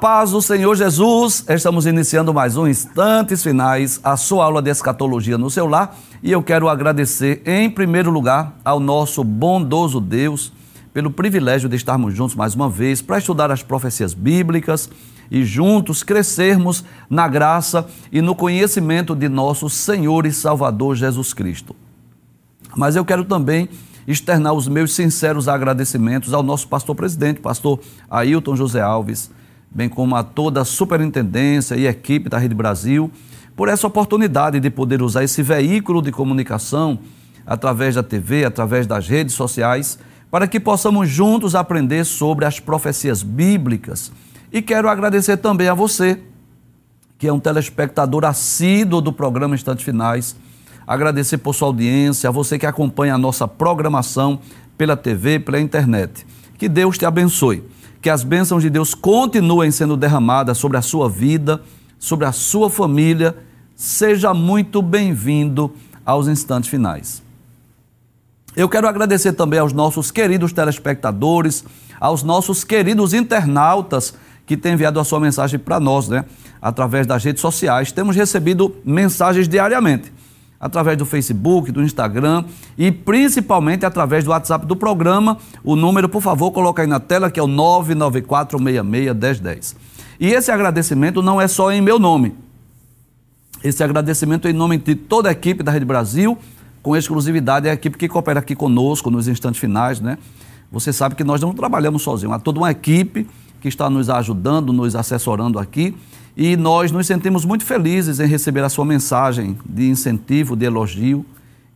Paz do Senhor Jesus, estamos iniciando mais um Instantes Finais, a sua aula de escatologia no seu lar, e eu quero agradecer, em primeiro lugar, ao nosso bondoso Deus pelo privilégio de estarmos juntos mais uma vez para estudar as profecias bíblicas e juntos crescermos na graça e no conhecimento de nosso Senhor e Salvador Jesus Cristo. Mas eu quero também externar os meus sinceros agradecimentos ao nosso pastor presidente, pastor Ailton José Alves bem como a toda a superintendência e equipe da Rede Brasil, por essa oportunidade de poder usar esse veículo de comunicação através da TV, através das redes sociais, para que possamos juntos aprender sobre as profecias bíblicas. E quero agradecer também a você, que é um telespectador assíduo do programa Instantes Finais. Agradecer por sua audiência, a você que acompanha a nossa programação pela TV, pela internet. Que Deus te abençoe que as bênçãos de Deus continuem sendo derramadas sobre a sua vida, sobre a sua família. Seja muito bem-vindo aos instantes finais. Eu quero agradecer também aos nossos queridos telespectadores, aos nossos queridos internautas que têm enviado a sua mensagem para nós, né? Através das redes sociais. Temos recebido mensagens diariamente através do Facebook, do Instagram e principalmente através do WhatsApp do programa. O número, por favor, coloca aí na tela, que é o 994661010. E esse agradecimento não é só em meu nome. Esse agradecimento é em nome de toda a equipe da Rede Brasil, com exclusividade é a equipe que coopera aqui conosco nos instantes finais, né? Você sabe que nós não trabalhamos sozinhos, há toda uma equipe que está nos ajudando, nos assessorando aqui e nós nos sentimos muito felizes em receber a sua mensagem de incentivo, de elogio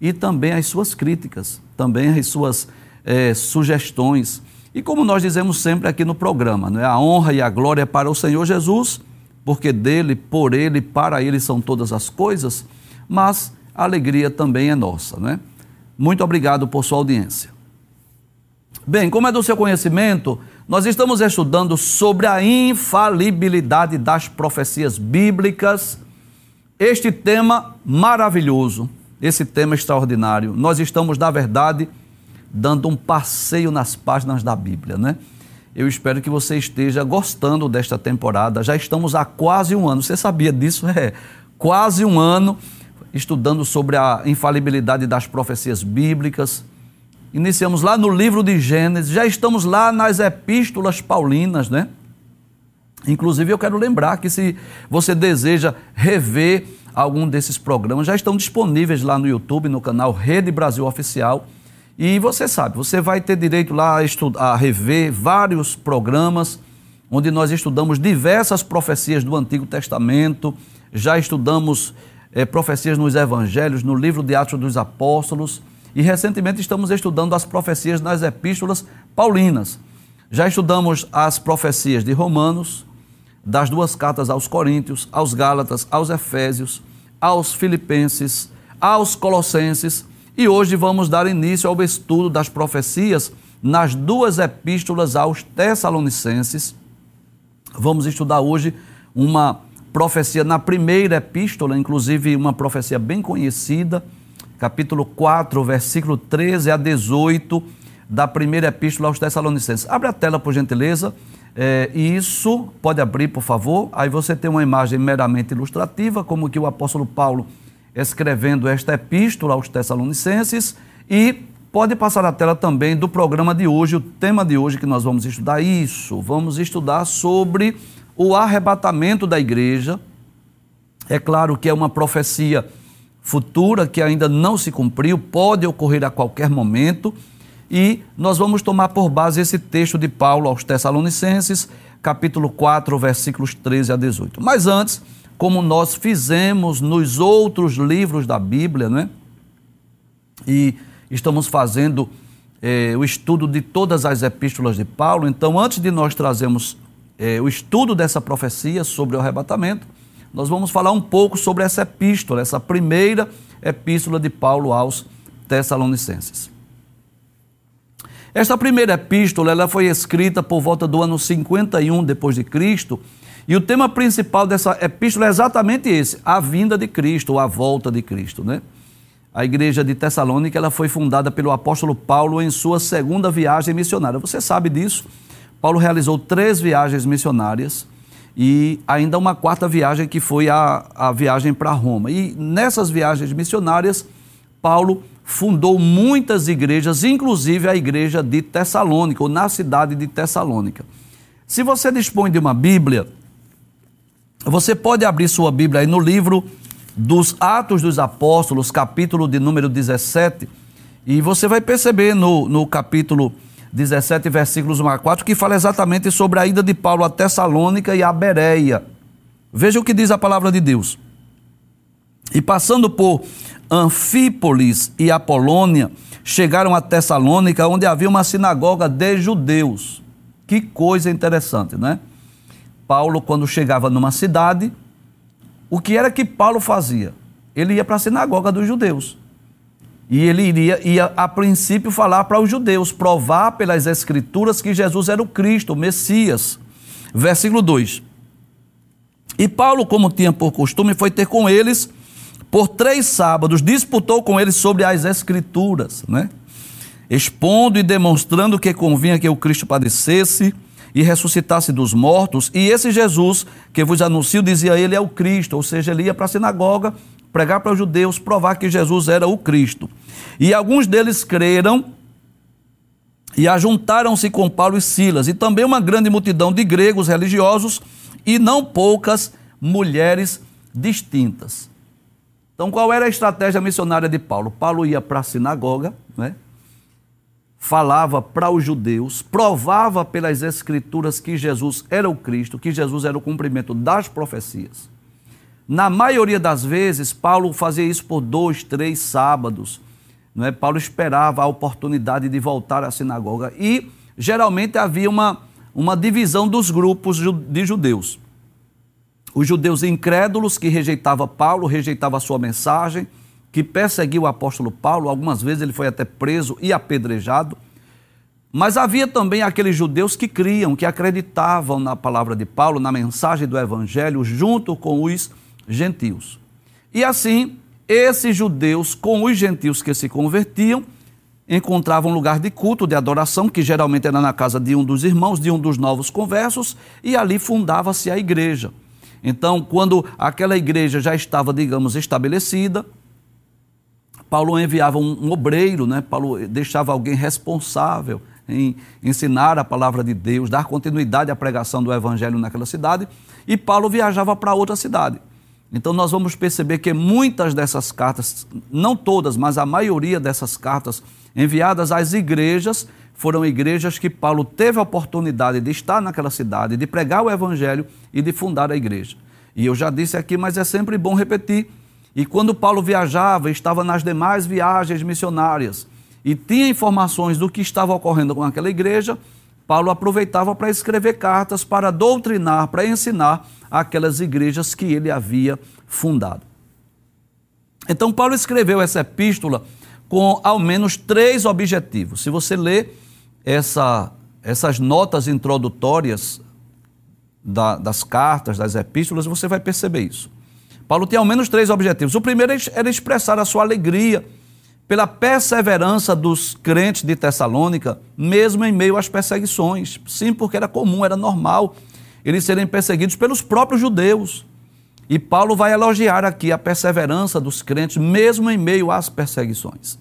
e também as suas críticas, também as suas é, sugestões. E como nós dizemos sempre aqui no programa, não é? a honra e a glória é para o Senhor Jesus, porque dele, por ele, para ele são todas as coisas, mas a alegria também é nossa. Não é? Muito obrigado por sua audiência. Bem, como é do seu conhecimento, nós estamos estudando sobre a infalibilidade das profecias bíblicas. Este tema maravilhoso, esse tema extraordinário. Nós estamos, na verdade, dando um passeio nas páginas da Bíblia, né? Eu espero que você esteja gostando desta temporada. Já estamos há quase um ano. Você sabia disso? É, quase um ano estudando sobre a infalibilidade das profecias bíblicas. Iniciamos lá no livro de Gênesis, já estamos lá nas epístolas paulinas, né? Inclusive, eu quero lembrar que se você deseja rever algum desses programas, já estão disponíveis lá no YouTube, no canal Rede Brasil Oficial. E você sabe, você vai ter direito lá a, estudar, a rever vários programas onde nós estudamos diversas profecias do Antigo Testamento, já estudamos é, profecias nos Evangelhos, no livro de Atos dos Apóstolos. E recentemente estamos estudando as profecias nas epístolas paulinas. Já estudamos as profecias de Romanos, das duas cartas aos Coríntios, aos Gálatas, aos Efésios, aos Filipenses, aos Colossenses, e hoje vamos dar início ao estudo das profecias nas duas epístolas aos Tessalonicenses. Vamos estudar hoje uma profecia na primeira epístola, inclusive uma profecia bem conhecida, capítulo 4, versículo 13 a 18 da primeira epístola aos Tessalonicenses. Abre a tela, por gentileza. É, isso, pode abrir, por favor. Aí você tem uma imagem meramente ilustrativa, como que o apóstolo Paulo escrevendo esta epístola aos Tessalonicenses. E pode passar a tela também do programa de hoje, o tema de hoje que nós vamos estudar. Isso, vamos estudar sobre o arrebatamento da igreja. É claro que é uma profecia futura que ainda não se cumpriu, pode ocorrer a qualquer momento. E nós vamos tomar por base esse texto de Paulo aos Tessalonicenses, capítulo 4, versículos 13 a 18. Mas antes, como nós fizemos nos outros livros da Bíblia, né? E estamos fazendo eh, o estudo de todas as epístolas de Paulo. Então, antes de nós trazermos eh, o estudo dessa profecia sobre o arrebatamento, nós vamos falar um pouco sobre essa epístola, essa primeira epístola de Paulo aos Tessalonicenses. Esta primeira epístola ela foi escrita por volta do ano 51 depois de Cristo, e o tema principal dessa epístola é exatamente esse: a vinda de Cristo, ou a volta de Cristo, né? A igreja de Tessalônica ela foi fundada pelo apóstolo Paulo em sua segunda viagem missionária. Você sabe disso? Paulo realizou três viagens missionárias e ainda uma quarta viagem que foi a, a viagem para Roma. E nessas viagens missionárias, Paulo fundou muitas igrejas, inclusive a igreja de Tessalônica, ou na cidade de Tessalônica. Se você dispõe de uma Bíblia, você pode abrir sua Bíblia aí no livro dos Atos dos Apóstolos, capítulo de número 17, e você vai perceber no, no capítulo 17, versículos 1 a 4, que fala exatamente sobre a ida de Paulo a Tessalônica e a Bereia. Veja o que diz a palavra de Deus. E passando por Anfípolis e Apolônia, chegaram a Tessalônica, onde havia uma sinagoga de judeus. Que coisa interessante, né? Paulo, quando chegava numa cidade, o que era que Paulo fazia? Ele ia para a sinagoga dos judeus. E ele iria, ia, a princípio, falar para os judeus, provar pelas Escrituras que Jesus era o Cristo, o Messias. Versículo 2. E Paulo, como tinha por costume, foi ter com eles por três sábados, disputou com eles sobre as Escrituras, né? expondo e demonstrando que convinha que o Cristo padecesse e ressuscitasse dos mortos. E esse Jesus que vos anuncio, dizia ele, é o Cristo, ou seja, ele ia para a sinagoga pregar para os judeus, provar que Jesus era o Cristo. E alguns deles creram e ajuntaram-se com Paulo e Silas, e também uma grande multidão de gregos religiosos e não poucas mulheres distintas. Então, qual era a estratégia missionária de Paulo? Paulo ia para a sinagoga, né? falava para os judeus, provava pelas escrituras que Jesus era o Cristo, que Jesus era o cumprimento das profecias. Na maioria das vezes, Paulo fazia isso por dois, três sábados. Não é? Paulo esperava a oportunidade de voltar à sinagoga e geralmente havia uma, uma divisão dos grupos de judeus. Os judeus incrédulos que rejeitavam Paulo, rejeitavam a sua mensagem, que perseguiu o apóstolo Paulo, algumas vezes ele foi até preso e apedrejado. Mas havia também aqueles judeus que criam, que acreditavam na palavra de Paulo, na mensagem do evangelho, junto com os gentios. E assim, esses judeus, com os gentios que se convertiam, encontravam um lugar de culto, de adoração, que geralmente era na casa de um dos irmãos, de um dos novos conversos, e ali fundava-se a igreja. Então, quando aquela igreja já estava, digamos, estabelecida, Paulo enviava um, um obreiro, né? Paulo deixava alguém responsável em ensinar a palavra de Deus, dar continuidade à pregação do evangelho naquela cidade, e Paulo viajava para outra cidade. Então nós vamos perceber que muitas dessas cartas, não todas, mas a maioria dessas cartas enviadas às igrejas, foram igrejas que Paulo teve a oportunidade de estar naquela cidade, de pregar o evangelho e de fundar a igreja. E eu já disse aqui, mas é sempre bom repetir. E quando Paulo viajava, estava nas demais viagens missionárias e tinha informações do que estava ocorrendo com aquela igreja, Paulo aproveitava para escrever cartas para doutrinar, para ensinar aquelas igrejas que ele havia fundado. Então, Paulo escreveu essa epístola com ao menos três objetivos. Se você ler essa, essas notas introdutórias da, das cartas, das epístolas, você vai perceber isso. Paulo tinha ao menos três objetivos. O primeiro era expressar a sua alegria pela perseverança dos crentes de Tessalônica, mesmo em meio às perseguições. Sim, porque era comum, era normal eles serem perseguidos pelos próprios judeus. E Paulo vai elogiar aqui a perseverança dos crentes, mesmo em meio às perseguições.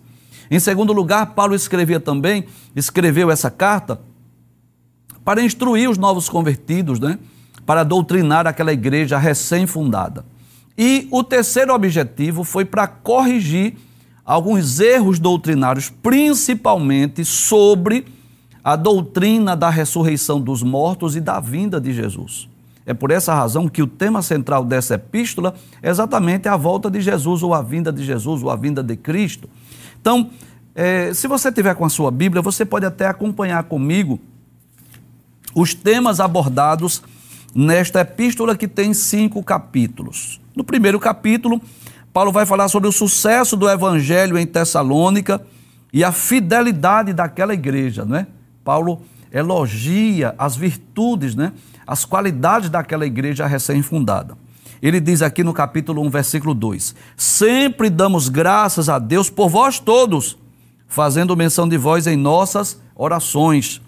Em segundo lugar, Paulo escrevia também, escreveu essa carta para instruir os novos convertidos, né? para doutrinar aquela igreja recém-fundada. E o terceiro objetivo foi para corrigir alguns erros doutrinários, principalmente sobre a doutrina da ressurreição dos mortos e da vinda de Jesus. É por essa razão que o tema central dessa epístola é exatamente a volta de Jesus, ou a vinda de Jesus, ou a vinda de Cristo. Então, é, se você tiver com a sua Bíblia, você pode até acompanhar comigo os temas abordados nesta epístola que tem cinco capítulos. No primeiro capítulo, Paulo vai falar sobre o sucesso do evangelho em Tessalônica e a fidelidade daquela igreja, né? Paulo elogia as virtudes, né? As qualidades daquela igreja recém-fundada. Ele diz aqui no capítulo 1, versículo 2: Sempre damos graças a Deus por vós todos, fazendo menção de vós em nossas orações,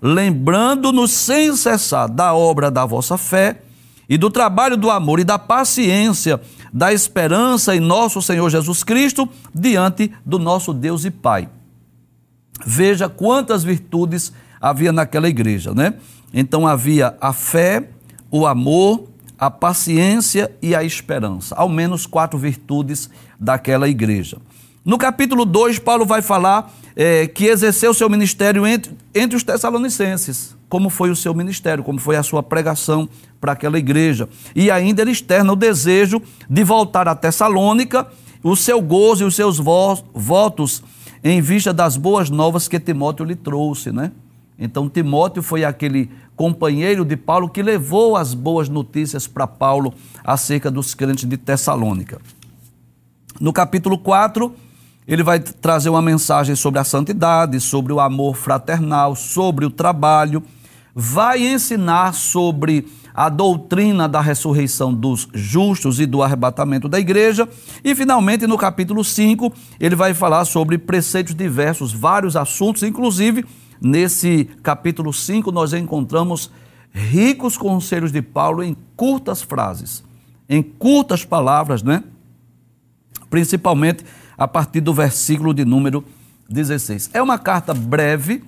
lembrando-nos sem cessar da obra da vossa fé e do trabalho do amor e da paciência, da esperança em nosso Senhor Jesus Cristo diante do nosso Deus e Pai. Veja quantas virtudes havia naquela igreja, né? Então havia a fé, o amor, a paciência e a esperança. Ao menos quatro virtudes daquela igreja. No capítulo 2, Paulo vai falar é, que exerceu seu ministério entre, entre os tessalonicenses. Como foi o seu ministério, como foi a sua pregação para aquela igreja. E ainda ele externa o desejo de voltar a Tessalônica, o seu gozo e os seus votos em vista das boas novas que Timóteo lhe trouxe, né? Então, Timóteo foi aquele companheiro de Paulo que levou as boas notícias para Paulo acerca dos crentes de Tessalônica. No capítulo 4, ele vai trazer uma mensagem sobre a santidade, sobre o amor fraternal, sobre o trabalho, vai ensinar sobre a doutrina da ressurreição dos justos e do arrebatamento da igreja. E, finalmente, no capítulo 5, ele vai falar sobre preceitos diversos, vários assuntos, inclusive Nesse capítulo 5, nós encontramos ricos conselhos de Paulo em curtas frases, em curtas palavras, né? Principalmente a partir do versículo de número 16. É uma carta breve,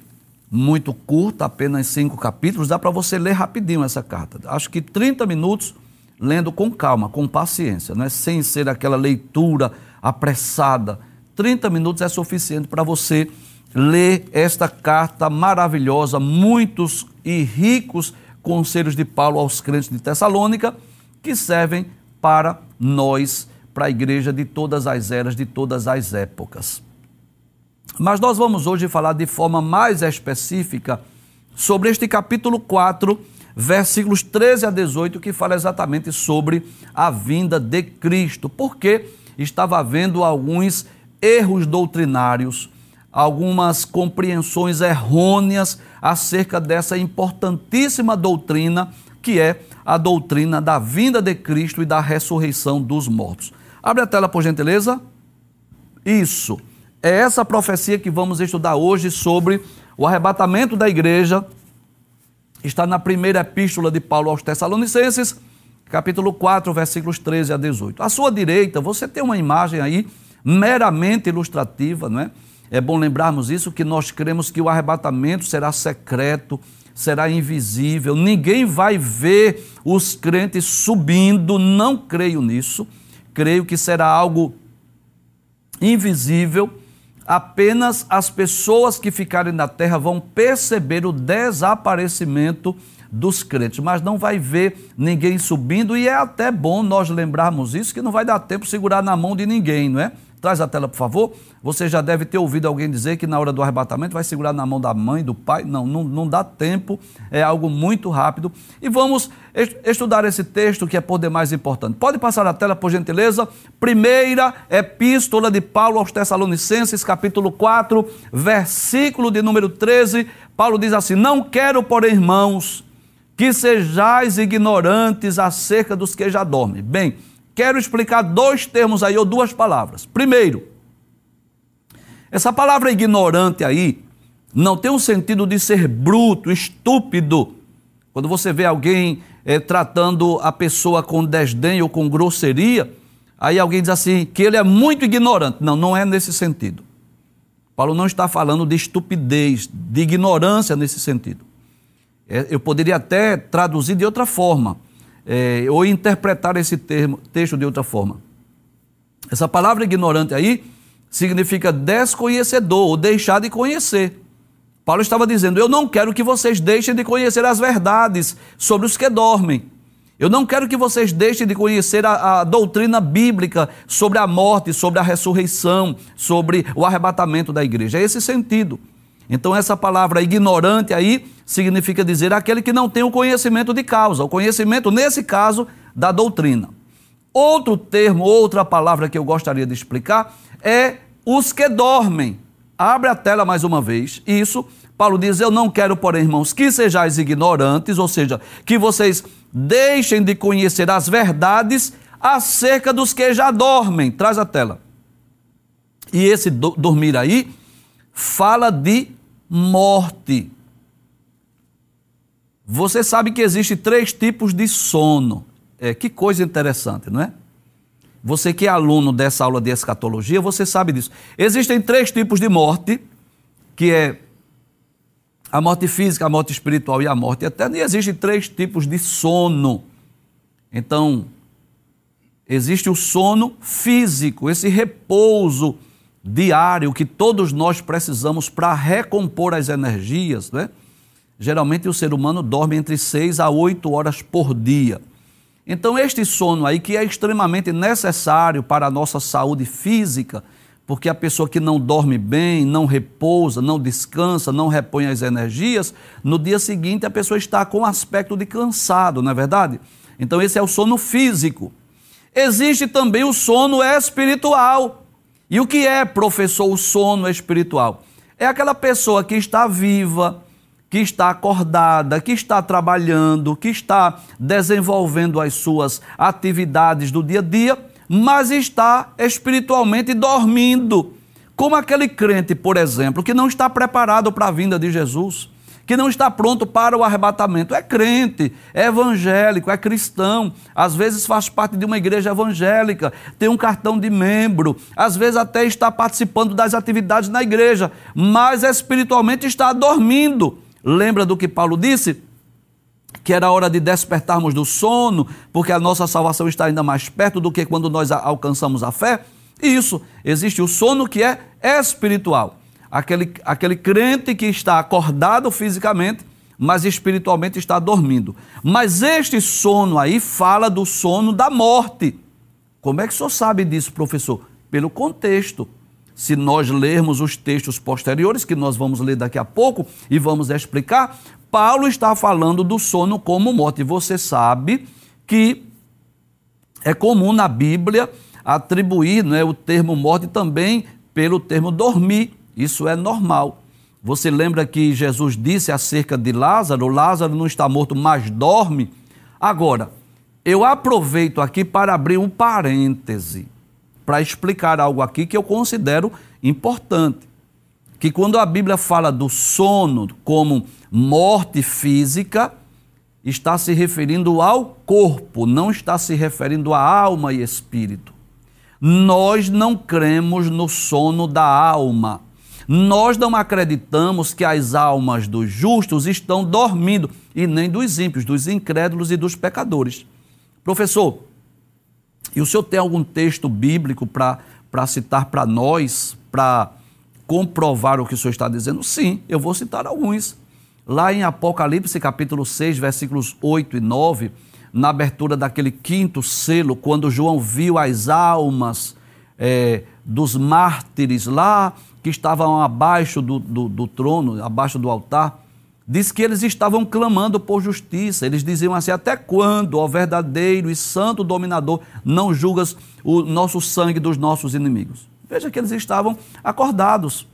muito curta, apenas cinco capítulos, dá para você ler rapidinho essa carta. Acho que 30 minutos lendo com calma, com paciência, né? sem ser aquela leitura apressada. 30 minutos é suficiente para você ler esta carta maravilhosa, muitos e ricos conselhos de Paulo aos crentes de Tessalônica, que servem para nós, para a igreja de todas as eras, de todas as épocas. Mas nós vamos hoje falar de forma mais específica sobre este capítulo 4, versículos 13 a 18, que fala exatamente sobre a vinda de Cristo, porque estava havendo alguns erros doutrinários algumas compreensões errôneas acerca dessa importantíssima doutrina que é a doutrina da vinda de Cristo e da ressurreição dos mortos. Abre a tela, por gentileza. Isso. É essa profecia que vamos estudar hoje sobre o arrebatamento da igreja. Está na primeira epístola de Paulo aos Tessalonicenses, capítulo 4, versículos 13 a 18. À sua direita, você tem uma imagem aí meramente ilustrativa, não é? É bom lembrarmos isso, que nós cremos que o arrebatamento será secreto, será invisível, ninguém vai ver os crentes subindo, não creio nisso. Creio que será algo invisível, apenas as pessoas que ficarem na terra vão perceber o desaparecimento dos crentes, mas não vai ver ninguém subindo, e é até bom nós lembrarmos isso, que não vai dar tempo segurar na mão de ninguém, não é? Traz a tela, por favor. Você já deve ter ouvido alguém dizer que na hora do arrebatamento vai segurar na mão da mãe, do pai. Não, não, não dá tempo, é algo muito rápido. E vamos estudar esse texto que é por demais importante. Pode passar a tela, por gentileza. Primeira epístola de Paulo aos Tessalonicenses, capítulo 4, versículo de número 13. Paulo diz assim: Não quero, porém, irmãos, que sejais ignorantes acerca dos que já dormem. Bem, quero explicar dois termos aí, ou duas palavras. Primeiro, essa palavra ignorante aí não tem um sentido de ser bruto, estúpido. Quando você vê alguém é, tratando a pessoa com desdém ou com grosseria, aí alguém diz assim que ele é muito ignorante. Não, não é nesse sentido. Paulo não está falando de estupidez, de ignorância nesse sentido. É, eu poderia até traduzir de outra forma é, ou interpretar esse termo, texto de outra forma. Essa palavra ignorante aí significa desconhecedor ou deixar de conhecer. Paulo estava dizendo: Eu não quero que vocês deixem de conhecer as verdades sobre os que dormem. Eu não quero que vocês deixem de conhecer a, a, doutrina bíblica sobre a morte, sobre a ressurreição, sobre o arrebatamento da igreja. É esse sentido. Então, essa palavra ignorante aí significa dizer aquele que não tem o conhecimento de causa, o conhecimento, nesse caso, da doutrina. Outro termo, outra palavra que eu gostaria de explicar é os que dormem. Abre a tela mais uma vez. Isso, Paulo diz: Eu não quero, porém, irmãos, que sejais ignorantes, ou seja, que vocês deixem de conhecer as verdades acerca dos que já dormem. Traz a tela. E esse do dormir aí fala de morte. Você sabe que existem três tipos de sono. É, que coisa interessante, não é? Você que é aluno dessa aula de escatologia, você sabe disso. Existem três tipos de morte, que é a morte física, a morte espiritual e a morte eterna. E existem três tipos de sono. Então, existe o sono físico, esse repouso diário que todos nós precisamos para recompor as energias, né? Geralmente o ser humano dorme entre 6 a 8 horas por dia. Então, este sono aí, que é extremamente necessário para a nossa saúde física, porque a pessoa que não dorme bem, não repousa, não descansa, não repõe as energias, no dia seguinte a pessoa está com aspecto de cansado, não é verdade? Então, esse é o sono físico. Existe também o sono espiritual. E o que é, professor, o sono espiritual? É aquela pessoa que está viva, que está acordada, que está trabalhando, que está desenvolvendo as suas atividades do dia a dia, mas está espiritualmente dormindo. Como aquele crente, por exemplo, que não está preparado para a vinda de Jesus que não está pronto para o arrebatamento. É crente, é evangélico, é cristão, às vezes faz parte de uma igreja evangélica, tem um cartão de membro, às vezes até está participando das atividades na igreja, mas espiritualmente está dormindo. Lembra do que Paulo disse? que era hora de despertarmos do sono, porque a nossa salvação está ainda mais perto do que quando nós alcançamos a fé. Isso, existe o sono que é espiritual aquele, aquele crente que está acordado fisicamente, mas espiritualmente está dormindo. Mas este sono aí fala do sono da morte. Como é que o senhor sabe disso, professor? Pelo contexto. Se nós lermos os textos posteriores, que nós vamos ler daqui a pouco e vamos explicar, Paulo está falando do sono como morte. Você sabe que é comum na Bíblia atribuir né, o termo morte também pelo termo dormir. Isso é normal. Você lembra que Jesus disse acerca de Lázaro: Lázaro não está morto, mas dorme. Agora, eu aproveito aqui para abrir um parêntese, para explicar algo aqui que eu considero importante. Que quando a Bíblia fala do sono como morte física, está se referindo ao corpo, não está se referindo à alma e espírito. Nós não cremos no sono da alma. Nós não acreditamos que as almas dos justos estão dormindo, e nem dos ímpios, dos incrédulos e dos pecadores. Professor, e o senhor tem algum texto bíblico para citar para nós, para comprovar o que o senhor está dizendo? Sim, eu vou citar alguns. Lá em Apocalipse, capítulo 6, versículos 8 e 9, na abertura daquele quinto selo, quando João viu as almas é, dos mártires lá que estavam abaixo do, do, do trono, abaixo do altar, diz que eles estavam clamando por justiça. Eles diziam assim: Até quando, ó verdadeiro e santo dominador, não julgas o nosso sangue dos nossos inimigos? Veja que eles estavam acordados.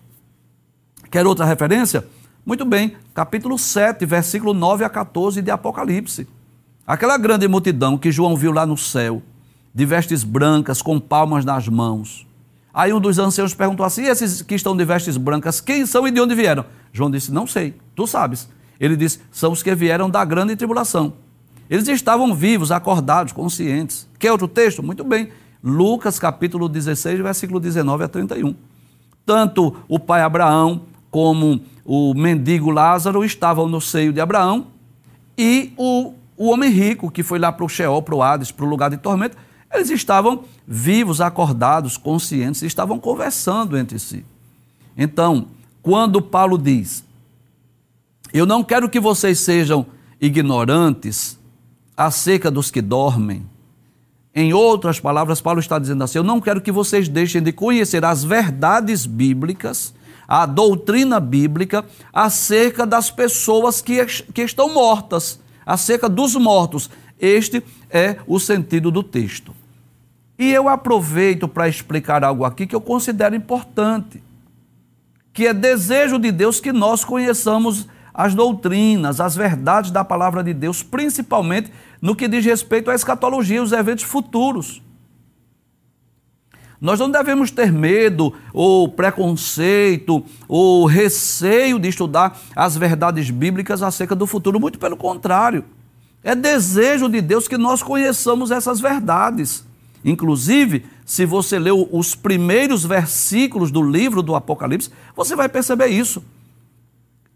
Quer outra referência? Muito bem, capítulo 7, versículo 9 a 14 de Apocalipse. Aquela grande multidão que João viu lá no céu, de vestes brancas, com palmas nas mãos, Aí um dos anciãos perguntou assim: esses que estão de vestes brancas, quem são e de onde vieram? João disse: Não sei, tu sabes. Ele disse: São os que vieram da grande tribulação. Eles estavam vivos, acordados, conscientes. Quer outro texto? Muito bem. Lucas capítulo 16, versículo 19 a 31. Tanto o pai Abraão como o mendigo Lázaro estavam no seio de Abraão e o, o homem rico que foi lá para o Sheol, para o Hades, para o lugar de tormento, eles estavam vivos, acordados, conscientes, estavam conversando entre si. Então, quando Paulo diz: Eu não quero que vocês sejam ignorantes acerca dos que dormem. Em outras palavras, Paulo está dizendo assim: Eu não quero que vocês deixem de conhecer as verdades bíblicas, a doutrina bíblica acerca das pessoas que, que estão mortas, acerca dos mortos. Este é o sentido do texto. E eu aproveito para explicar algo aqui que eu considero importante, que é desejo de Deus que nós conheçamos as doutrinas, as verdades da palavra de Deus, principalmente no que diz respeito à escatologia, os eventos futuros. Nós não devemos ter medo ou preconceito ou receio de estudar as verdades bíblicas acerca do futuro, muito pelo contrário. É desejo de Deus que nós conheçamos essas verdades. Inclusive, se você leu os primeiros versículos do livro do Apocalipse, você vai perceber isso.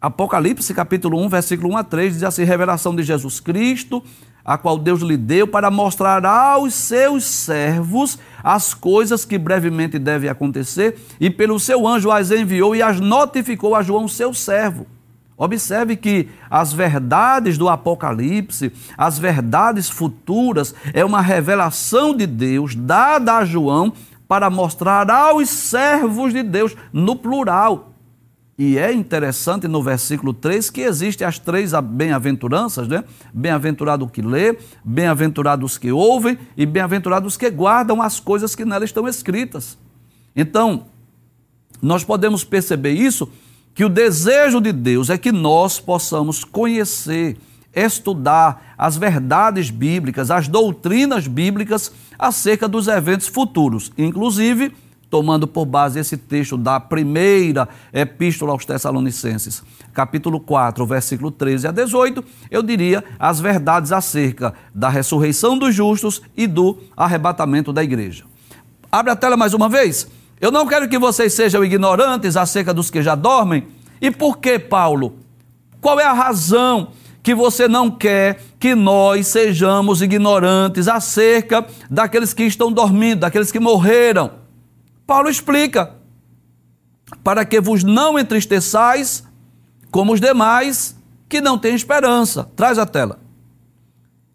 Apocalipse, capítulo 1, versículo 1 a 3, diz assim: revelação de Jesus Cristo, a qual Deus lhe deu para mostrar aos seus servos as coisas que brevemente devem acontecer, e pelo seu anjo as enviou e as notificou a João, seu servo. Observe que as verdades do Apocalipse, as verdades futuras, é uma revelação de Deus dada a João para mostrar aos servos de Deus, no plural. E é interessante no versículo 3 que existem as três bem-aventuranças, né? Bem-aventurado que lê, bem-aventurado os que ouvem e bem-aventurado os que guardam as coisas que nelas estão escritas. Então, nós podemos perceber isso, que o desejo de Deus é que nós possamos conhecer, estudar as verdades bíblicas, as doutrinas bíblicas acerca dos eventos futuros, inclusive tomando por base esse texto da primeira epístola aos Tessalonicenses, capítulo 4, versículo 13 a 18, eu diria as verdades acerca da ressurreição dos justos e do arrebatamento da igreja. Abre a tela mais uma vez. Eu não quero que vocês sejam ignorantes acerca dos que já dormem. E por que, Paulo? Qual é a razão que você não quer que nós sejamos ignorantes acerca daqueles que estão dormindo, daqueles que morreram? Paulo explica: para que vos não entristeçais como os demais que não têm esperança. Traz a tela.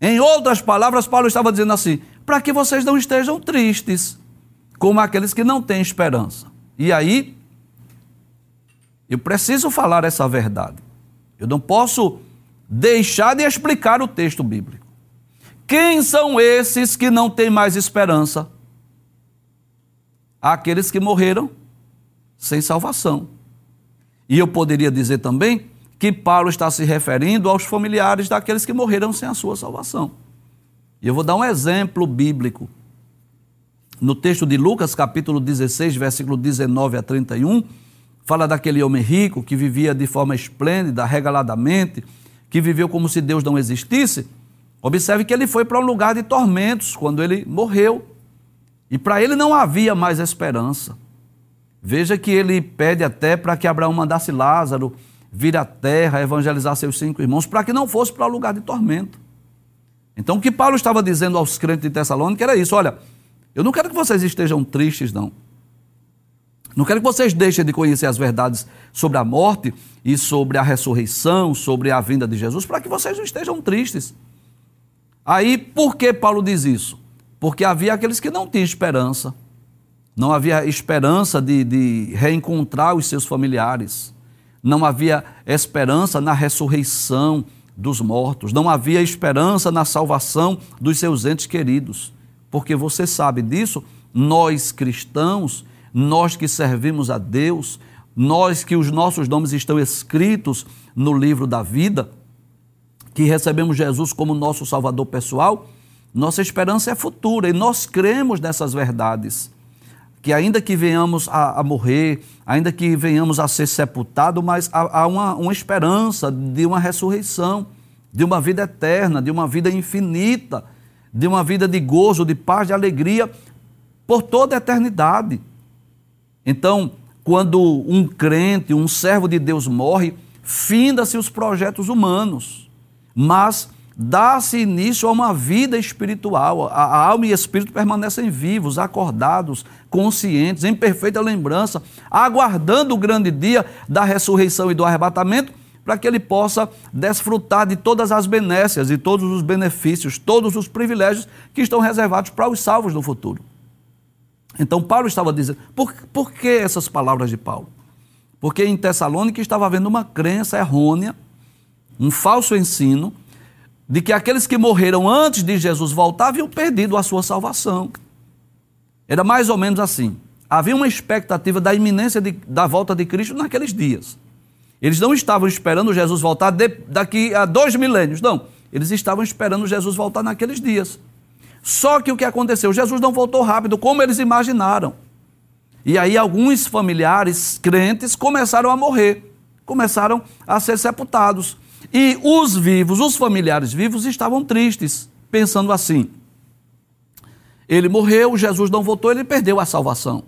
Em outras palavras, Paulo estava dizendo assim: para que vocês não estejam tristes como aqueles que não têm esperança. E aí, eu preciso falar essa verdade. Eu não posso deixar de explicar o texto bíblico. Quem são esses que não têm mais esperança? àqueles que morreram sem salvação. E eu poderia dizer também que Paulo está se referindo aos familiares daqueles que morreram sem a sua salvação. E eu vou dar um exemplo bíblico. No texto de Lucas, capítulo 16, versículo 19 a 31, fala daquele homem rico que vivia de forma esplêndida, regaladamente, que viveu como se Deus não existisse. Observe que ele foi para um lugar de tormentos quando ele morreu. E para ele não havia mais esperança. Veja que ele pede até para que Abraão mandasse Lázaro vir à terra, evangelizar seus cinco irmãos, para que não fosse para o lugar de tormento. Então, o que Paulo estava dizendo aos crentes de Tessalônica era isso: olha, eu não quero que vocês estejam tristes, não. Não quero que vocês deixem de conhecer as verdades sobre a morte e sobre a ressurreição, sobre a vinda de Jesus, para que vocês não estejam tristes. Aí, por que Paulo diz isso? porque havia aqueles que não tinham esperança. Não havia esperança de, de reencontrar os seus familiares. Não havia esperança na ressurreição dos mortos. Não havia esperança na salvação dos seus entes queridos. Porque você sabe disso, nós cristãos, nós que servimos a Deus, nós que os nossos nomes estão escritos no livro da vida, que recebemos Jesus como nosso Salvador pessoal, nossa esperança é futura e nós cremos nessas verdades. Que ainda que venhamos a, a morrer, ainda que venhamos a ser sepultados, mas há, há uma, uma esperança de uma ressurreição, de uma vida eterna, de uma vida infinita, de uma vida de gozo, de paz, de alegria por toda a eternidade. Então, quando um crente, um servo de Deus morre, finda-se os projetos humanos, mas dá-se início a uma vida espiritual. A, alma e espírito permanecem vivos, acordados, conscientes, em perfeita lembrança, aguardando o grande dia da ressurreição e do arrebatamento, para que ele possa desfrutar de todas as benécias e todos os benefícios, todos os privilégios que estão reservados para os salvos no futuro. Então, Paulo estava dizendo, por, por que essas palavras de Paulo? Porque em Tessalônica estava havendo uma crença errônea, um falso ensino, de que aqueles que morreram antes de Jesus voltar haviam perdido a sua salvação. Era mais ou menos assim. Havia uma expectativa da iminência de, da volta de Cristo naqueles dias. Eles não estavam esperando Jesus voltar de, daqui a dois milênios, não. Eles estavam esperando Jesus voltar naqueles dias. Só que o que aconteceu? Jesus não voltou rápido, como eles imaginaram. E aí alguns familiares crentes começaram a morrer, começaram a ser sepultados. E os vivos, os familiares vivos, estavam tristes, pensando assim: ele morreu, Jesus não voltou, ele perdeu a salvação.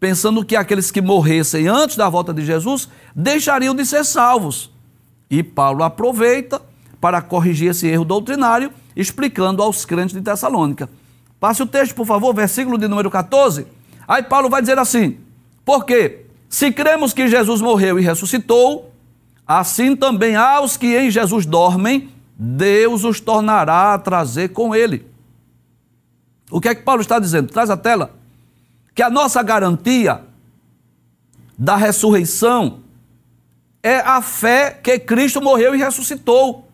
Pensando que aqueles que morressem antes da volta de Jesus deixariam de ser salvos. E Paulo aproveita para corrigir esse erro doutrinário, explicando aos crentes de Tessalônica. Passe o texto, por favor, versículo de número 14. Aí Paulo vai dizer assim: Porque se cremos que Jesus morreu e ressuscitou, assim também aos que em Jesus dormem, Deus os tornará a trazer com ele. O que é que Paulo está dizendo? Traz a tela. Que a nossa garantia da ressurreição é a fé que Cristo morreu e ressuscitou.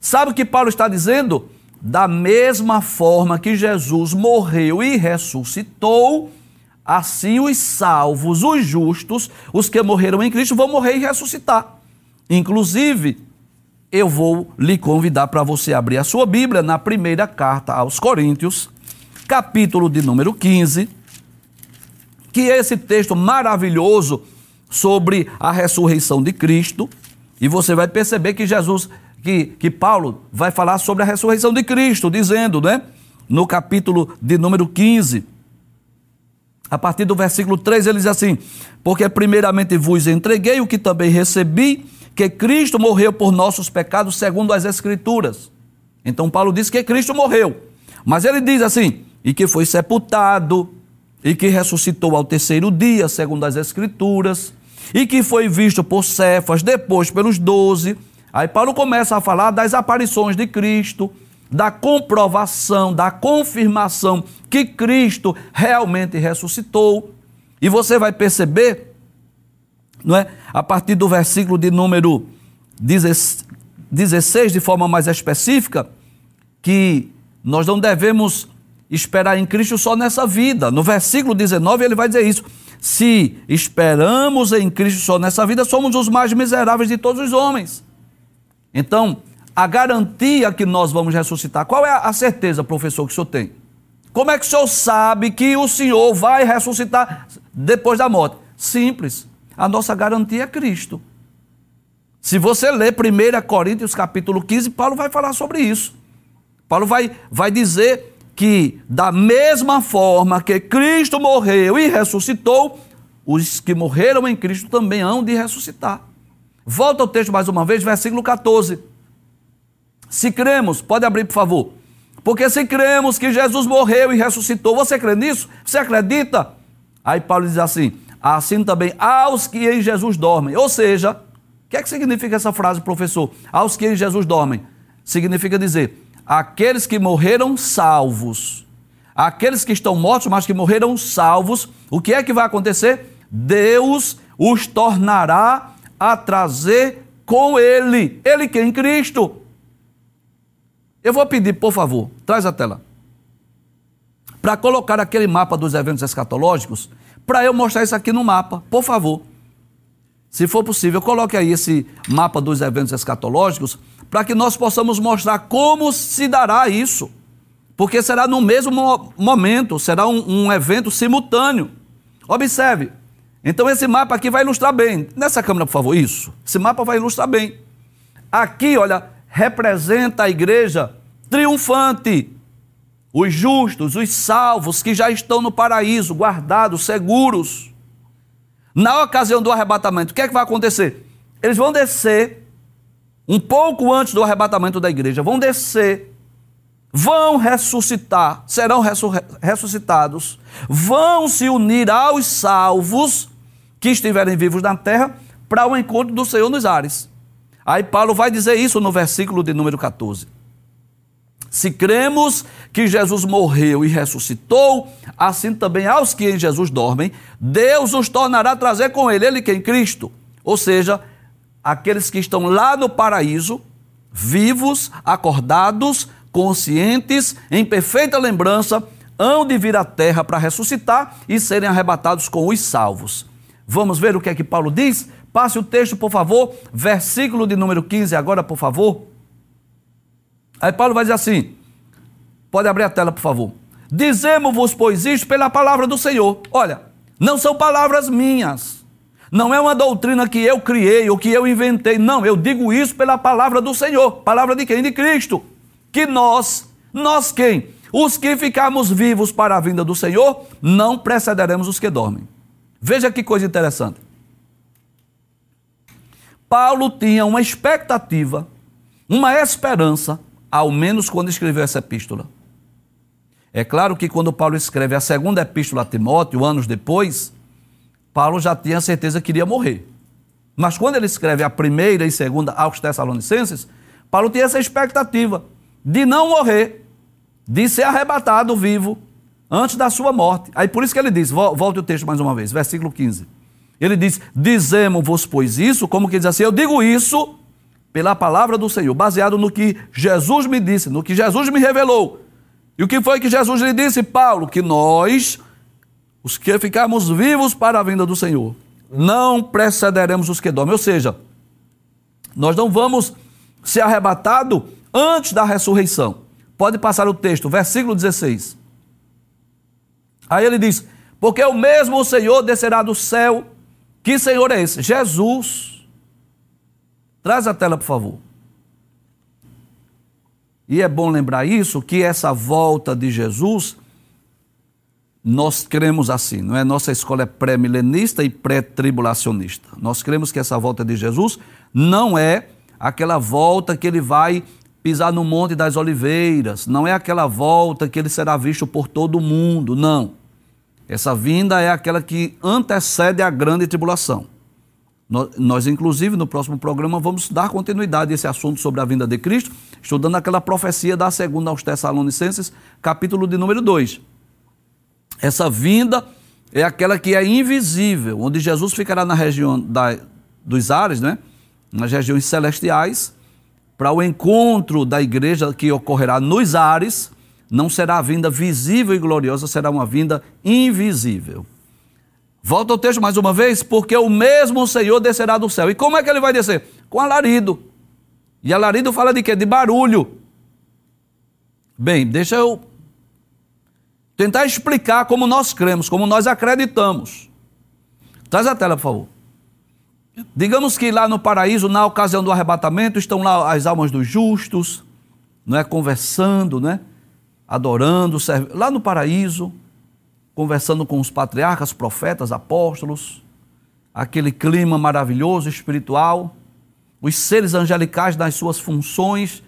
Sabe o que Paulo está dizendo? Da mesma forma que Jesus morreu e ressuscitou, assim os salvos, os justos, os que morreram em Cristo, vão morrer e ressuscitar. Inclusive, eu vou lhe convidar para você abrir a sua Bíblia na primeira carta aos Coríntios, capítulo de número 15, que esse texto maravilhoso sobre a ressurreição de Cristo, e você vai perceber que Jesus, que, que Paulo vai falar sobre a ressurreição de Cristo, dizendo, né, no capítulo de número 15, a partir do versículo 3, ele diz assim: Porque primeiramente vos entreguei o que também recebi, que Cristo morreu por nossos pecados, segundo as Escrituras. Então, Paulo diz que Cristo morreu, mas ele diz assim: e que foi sepultado, e que ressuscitou ao terceiro dia, segundo as Escrituras, e que foi visto por Cefas, depois pelos doze. Aí Paulo começa a falar das aparições de Cristo, da comprovação, da confirmação que Cristo realmente ressuscitou. E você vai perceber, não é? A partir do versículo de número 16, de forma mais específica, que nós não devemos esperar em Cristo só nessa vida. No versículo 19 ele vai dizer isso. Se esperamos em Cristo só nessa vida, somos os mais miseráveis de todos os homens. Então, a garantia que nós vamos ressuscitar, qual é a certeza, professor, que o senhor tem? Como é que o senhor sabe que o senhor vai ressuscitar depois da morte? Simples. A nossa garantia é Cristo. Se você ler 1 Coríntios capítulo 15, Paulo vai falar sobre isso. Paulo vai, vai dizer que, da mesma forma que Cristo morreu e ressuscitou, os que morreram em Cristo também hão de ressuscitar. Volta ao texto mais uma vez, versículo 14. Se cremos, pode abrir por favor. Porque se cremos que Jesus morreu e ressuscitou, você crê nisso? Você acredita? Aí Paulo diz assim: assim também aos que em Jesus dormem. Ou seja, o que é que significa essa frase, professor? Aos que em Jesus dormem. Significa dizer, aqueles que morreram salvos. Aqueles que estão mortos, mas que morreram salvos, o que é que vai acontecer? Deus os tornará a trazer com Ele. Ele quem? Cristo. Eu vou pedir, por favor, traz a tela. Para colocar aquele mapa dos eventos escatológicos, para eu mostrar isso aqui no mapa, por favor. Se for possível, coloque aí esse mapa dos eventos escatológicos para que nós possamos mostrar como se dará isso. Porque será no mesmo momento, será um, um evento simultâneo. Observe. Então esse mapa aqui vai ilustrar bem. Nessa câmera, por favor, isso. Esse mapa vai ilustrar bem. Aqui, olha, representa a igreja triunfante. Os justos, os salvos que já estão no paraíso, guardados, seguros. Na ocasião do arrebatamento, o que é que vai acontecer? Eles vão descer um pouco antes do arrebatamento da igreja, vão descer, vão ressuscitar, serão ressuscitados, vão se unir aos salvos que estiverem vivos na terra para o encontro do Senhor nos ares. Aí Paulo vai dizer isso no versículo de número 14. Se cremos que Jesus morreu e ressuscitou, assim também aos que em Jesus dormem, Deus os tornará a trazer com ele, ele que em Cristo. Ou seja, aqueles que estão lá no paraíso, vivos, acordados, conscientes, em perfeita lembrança, hão de vir à terra para ressuscitar e serem arrebatados com os salvos. Vamos ver o que é que Paulo diz? Passe o texto, por favor, versículo de número 15, agora, por favor. Aí Paulo vai dizer assim: Pode abrir a tela, por favor. Dizemos-vos, pois, isto pela palavra do Senhor. Olha, não são palavras minhas. Não é uma doutrina que eu criei ou que eu inventei. Não, eu digo isso pela palavra do Senhor. Palavra de quem? De Cristo. Que nós, nós quem? Os que ficarmos vivos para a vinda do Senhor, não precederemos os que dormem. Veja que coisa interessante. Paulo tinha uma expectativa, uma esperança, ao menos quando escreveu essa epístola. É claro que quando Paulo escreve a segunda epístola a Timóteo, anos depois, Paulo já tinha certeza que iria morrer. Mas quando ele escreve a primeira e segunda aos Tessalonicenses, Paulo tinha essa expectativa de não morrer, de ser arrebatado vivo antes da sua morte. Aí por isso que ele diz, volte o texto mais uma vez, versículo 15. Ele diz: Dizemos-vos, pois, isso, como que diz assim, eu digo isso pela palavra do Senhor, baseado no que Jesus me disse, no que Jesus me revelou. E o que foi que Jesus lhe disse, Paulo? Que nós, os que ficarmos vivos para a vinda do Senhor, não precederemos os que dormem. Ou seja, nós não vamos ser arrebatados antes da ressurreição. Pode passar o texto, versículo 16. Aí ele diz: Porque o mesmo Senhor descerá do céu que Senhor é esse? Jesus. Traz a tela, por favor. E é bom lembrar isso, que essa volta de Jesus, nós cremos assim, não é? Nossa escola é pré-milenista e pré-tribulacionista. Nós cremos que essa volta de Jesus não é aquela volta que ele vai pisar no Monte das Oliveiras, não é aquela volta que ele será visto por todo mundo, não. Essa vinda é aquela que antecede a grande tribulação. Nós, inclusive, no próximo programa, vamos dar continuidade a esse assunto sobre a vinda de Cristo, estudando aquela profecia da segunda aos Tessalonicenses, capítulo de número 2. Essa vinda é aquela que é invisível, onde Jesus ficará na região da, dos ares, né? nas regiões celestiais, para o encontro da igreja que ocorrerá nos ares, não será a vinda visível e gloriosa, será uma vinda invisível. Volta ao texto mais uma vez, porque o mesmo Senhor descerá do céu. E como é que ele vai descer? Com alarido. E alarido fala de quê? De barulho. Bem, deixa eu tentar explicar como nós cremos, como nós acreditamos. Traz a tela, por favor. Digamos que lá no paraíso, na ocasião do arrebatamento, estão lá as almas dos justos, não é conversando, né? adorando, servindo, lá no paraíso, conversando com os patriarcas, profetas, apóstolos, aquele clima maravilhoso, espiritual, os seres angelicais nas suas funções,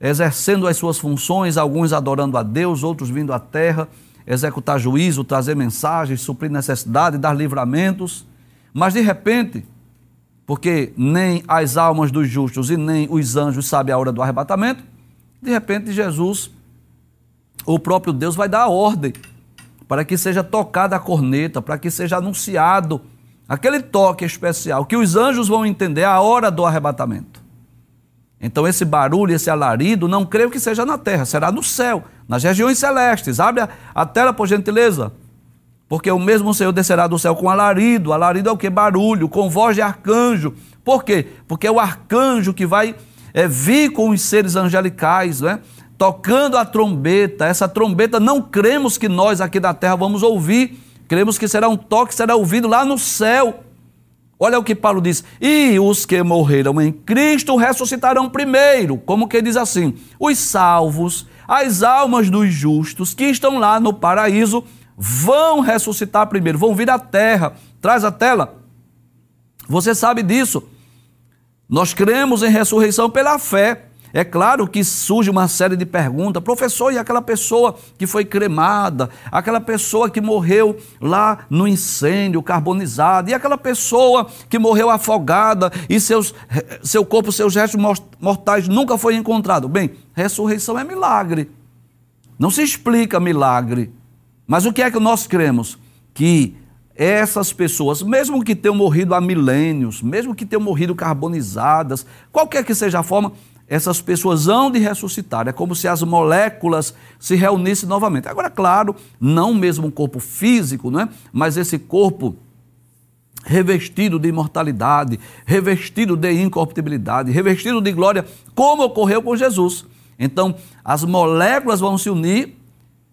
exercendo as suas funções, alguns adorando a Deus, outros vindo à terra, executar juízo, trazer mensagens, suprir necessidade, dar livramentos, mas de repente, porque nem as almas dos justos e nem os anjos sabem a hora do arrebatamento, de repente Jesus o próprio Deus vai dar a ordem para que seja tocada a corneta, para que seja anunciado aquele toque especial, que os anjos vão entender a hora do arrebatamento. Então, esse barulho, esse alarido, não creio que seja na terra, será no céu, nas regiões celestes. Abre a, tela, por gentileza. Porque o mesmo Senhor descerá do céu com alarido. Alarido é o que? Barulho, com voz de arcanjo. Por quê? Porque é o arcanjo que vai é, vir com os seres angelicais, não é? tocando a trombeta. Essa trombeta não cremos que nós aqui da terra vamos ouvir, cremos que será um toque, será ouvido lá no céu. Olha o que Paulo diz: E os que morreram em Cristo ressuscitarão primeiro. Como que diz assim? Os salvos, as almas dos justos que estão lá no paraíso, vão ressuscitar primeiro, vão vir à terra. Traz a tela. Você sabe disso. Nós cremos em ressurreição pela fé. É claro que surge uma série de perguntas, professor, e aquela pessoa que foi cremada, aquela pessoa que morreu lá no incêndio carbonizado, e aquela pessoa que morreu afogada e seus, seu corpo, seus restos mortais nunca foi encontrado. Bem, ressurreição é milagre. Não se explica milagre. Mas o que é que nós cremos? Que essas pessoas, mesmo que tenham morrido há milênios, mesmo que tenham morrido carbonizadas, qualquer que seja a forma, essas pessoas hão de ressuscitar. É como se as moléculas se reunissem novamente. Agora, claro, não mesmo um corpo físico, né? mas esse corpo revestido de imortalidade, revestido de incorruptibilidade, revestido de glória, como ocorreu com Jesus. Então, as moléculas vão se unir,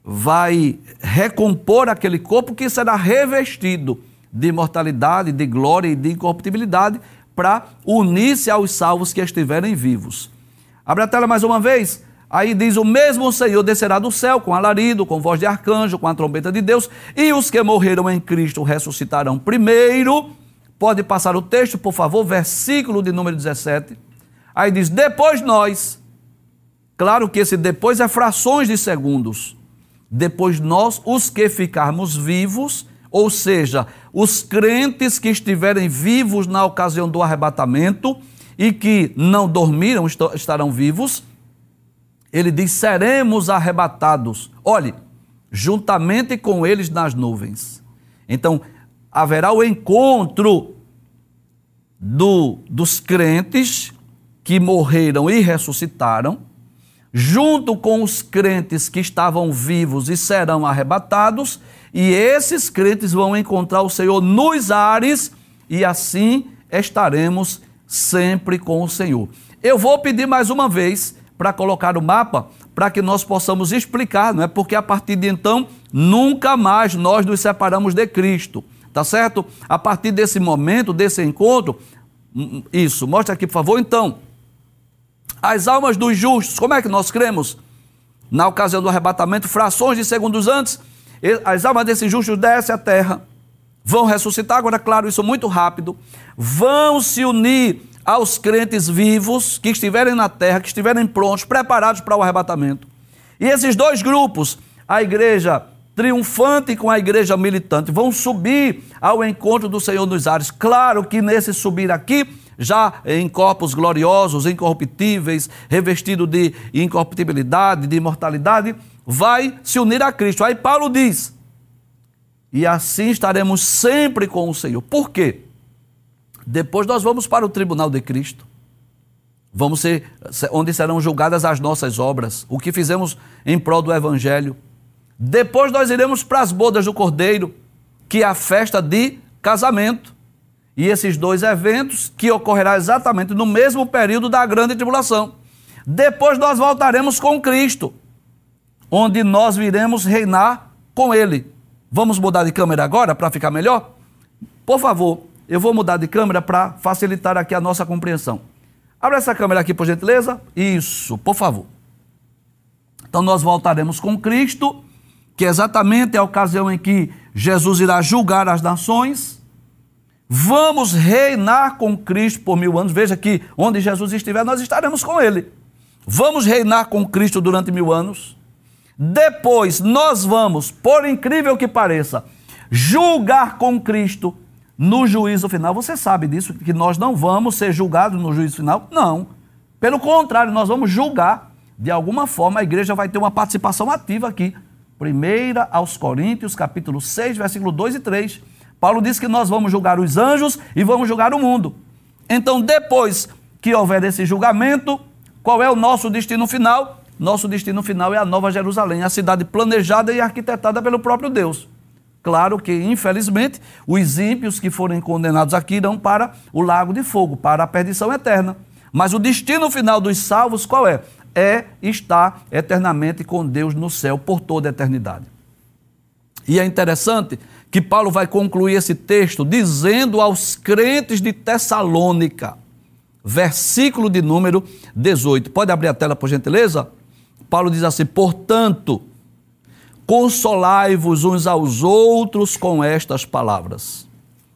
vai recompor aquele corpo que será revestido de imortalidade, de glória e de incorruptibilidade para unir-se aos salvos que estiverem vivos. Abre a tela mais uma vez. Aí diz: O mesmo Senhor descerá do céu com alarido, com voz de arcanjo, com a trombeta de Deus, e os que morreram em Cristo ressuscitarão primeiro. Pode passar o texto, por favor, versículo de número 17. Aí diz: Depois nós. Claro que esse depois é frações de segundos. Depois nós, os que ficarmos vivos, ou seja, os crentes que estiverem vivos na ocasião do arrebatamento e que não dormiram estarão vivos. Ele diz: seremos arrebatados. Olhe, juntamente com eles nas nuvens. Então, haverá o encontro do, dos crentes que morreram e ressuscitaram, junto com os crentes que estavam vivos e serão arrebatados, e esses crentes vão encontrar o Senhor nos ares, e assim estaremos sempre com o Senhor. Eu vou pedir mais uma vez para colocar o mapa para que nós possamos explicar, não é? Porque a partir de então nunca mais nós nos separamos de Cristo, tá certo? A partir desse momento, desse encontro, hum, hum, isso, mostra aqui, por favor, então. As almas dos justos, como é que nós cremos? Na ocasião do arrebatamento, frações de segundos antes, as almas desses justos descem à terra, vão ressuscitar, agora, claro, isso muito rápido, vão se unir aos crentes vivos que estiverem na terra, que estiverem prontos, preparados para o arrebatamento. E esses dois grupos, a igreja triunfante com a igreja militante, vão subir ao encontro do Senhor nos ares. Claro que nesse subir aqui, já em corpos gloriosos, incorruptíveis, revestido de incorruptibilidade, de imortalidade, vai se unir a Cristo. Aí Paulo diz: e assim estaremos sempre com o Senhor. Por quê? Depois nós vamos para o tribunal de Cristo. Vamos ser onde serão julgadas as nossas obras, o que fizemos em prol do evangelho. Depois nós iremos para as bodas do Cordeiro, que é a festa de casamento. E esses dois eventos que ocorrerá exatamente no mesmo período da grande tribulação. Depois nós voltaremos com Cristo, onde nós viremos reinar com ele. Vamos mudar de câmera agora para ficar melhor? Por favor, eu vou mudar de câmera para facilitar aqui a nossa compreensão. Abra essa câmera aqui, por gentileza. Isso, por favor. Então nós voltaremos com Cristo, que é exatamente a ocasião em que Jesus irá julgar as nações. Vamos reinar com Cristo por mil anos. Veja que onde Jesus estiver, nós estaremos com Ele. Vamos reinar com Cristo durante mil anos. Depois nós vamos, por incrível que pareça, julgar com Cristo no juízo final. Você sabe disso, que nós não vamos ser julgados no juízo final? Não. Pelo contrário, nós vamos julgar. De alguma forma, a igreja vai ter uma participação ativa aqui. Primeira aos Coríntios, capítulo 6, versículo 2 e 3. Paulo diz que nós vamos julgar os anjos e vamos julgar o mundo. Então, depois que houver esse julgamento, qual é o nosso destino final? Nosso destino final é a Nova Jerusalém, a cidade planejada e arquitetada pelo próprio Deus. Claro que, infelizmente, os ímpios que forem condenados aqui irão para o lago de fogo, para a perdição eterna. Mas o destino final dos salvos qual é? É estar eternamente com Deus no céu por toda a eternidade. E é interessante que Paulo vai concluir esse texto dizendo aos crentes de Tessalônica, versículo de número 18. Pode abrir a tela, por gentileza? Paulo diz assim: portanto, consolai-vos uns aos outros com estas palavras.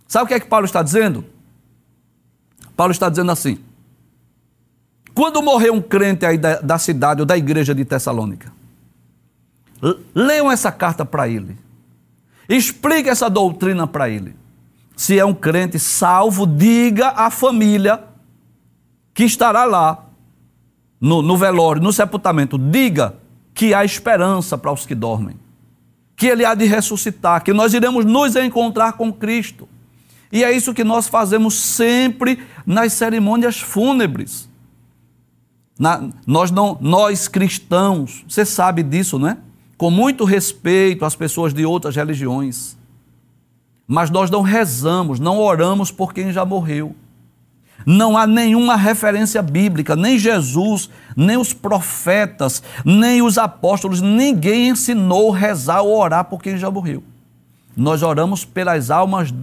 Sabe o que é que Paulo está dizendo? Paulo está dizendo assim: quando morreu um crente aí da, da cidade ou da igreja de Tessalônica, leiam essa carta para ele. Explique essa doutrina para ele. Se é um crente salvo, diga à família que estará lá no, no velório, no sepultamento, diga que há esperança para os que dormem, que ele há de ressuscitar, que nós iremos nos encontrar com Cristo. E é isso que nós fazemos sempre nas cerimônias fúnebres. Na, nós não, nós cristãos, você sabe disso, não é? Com muito respeito às pessoas de outras religiões. Mas nós não rezamos, não oramos por quem já morreu. Não há nenhuma referência bíblica, nem Jesus, nem os profetas, nem os apóstolos, ninguém ensinou rezar ou orar por quem já morreu. Nós oramos pelas almas,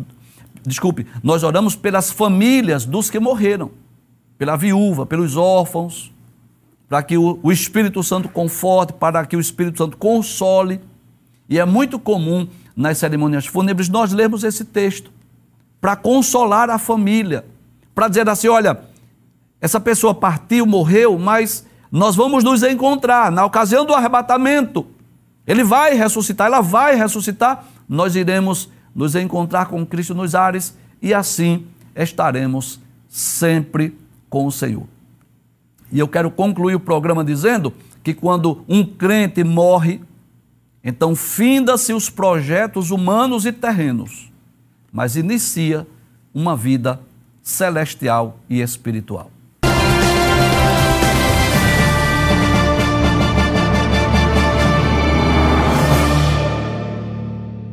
desculpe, nós oramos pelas famílias dos que morreram, pela viúva, pelos órfãos, para que o, Espírito Santo conforte, para que o Espírito Santo console. E é muito comum nas cerimônias fúnebres nós lermos esse texto para consolar a família, para dizer assim: olha, essa pessoa partiu, morreu, mas nós vamos nos encontrar na ocasião do arrebatamento. Ele vai ressuscitar, ela vai ressuscitar, nós iremos nos encontrar com Cristo nos ares e assim estaremos sempre com o Senhor. E eu quero concluir o programa dizendo que quando um crente morre, então finda-se os projetos humanos e terrenos, mas inicia uma vida celestial e espiritual.